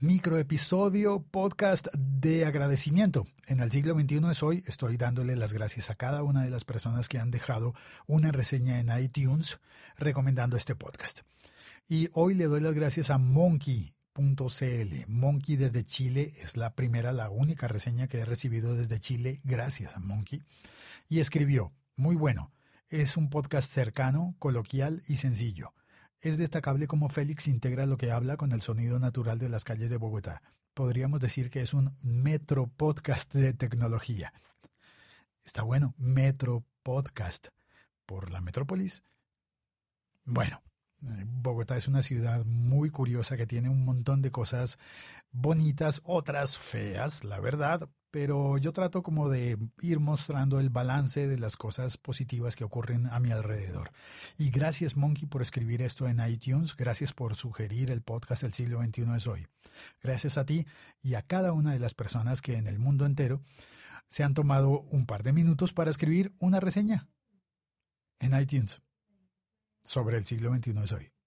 microepisodio podcast de agradecimiento. En el siglo XXI es hoy, estoy dándole las gracias a cada una de las personas que han dejado una reseña en iTunes recomendando este podcast. Y hoy le doy las gracias a Monkey.cl. Monkey desde Chile es la primera, la única reseña que he recibido desde Chile, gracias a Monkey. Y escribió, muy bueno, es un podcast cercano, coloquial y sencillo. Es destacable cómo Félix integra lo que habla con el sonido natural de las calles de Bogotá. Podríamos decir que es un metro podcast de tecnología. Está bueno, metro podcast por la metrópolis. Bueno, eh, Bogotá es una ciudad muy curiosa que tiene un montón de cosas bonitas, otras feas, la verdad, pero yo trato como de ir mostrando el balance de las cosas positivas que ocurren a mi alrededor. Y gracias Monkey por escribir esto en iTunes, gracias por sugerir el podcast El siglo XXI es hoy. Gracias a ti y a cada una de las personas que en el mundo entero se han tomado un par de minutos para escribir una reseña en iTunes sobre el siglo XXI es hoy.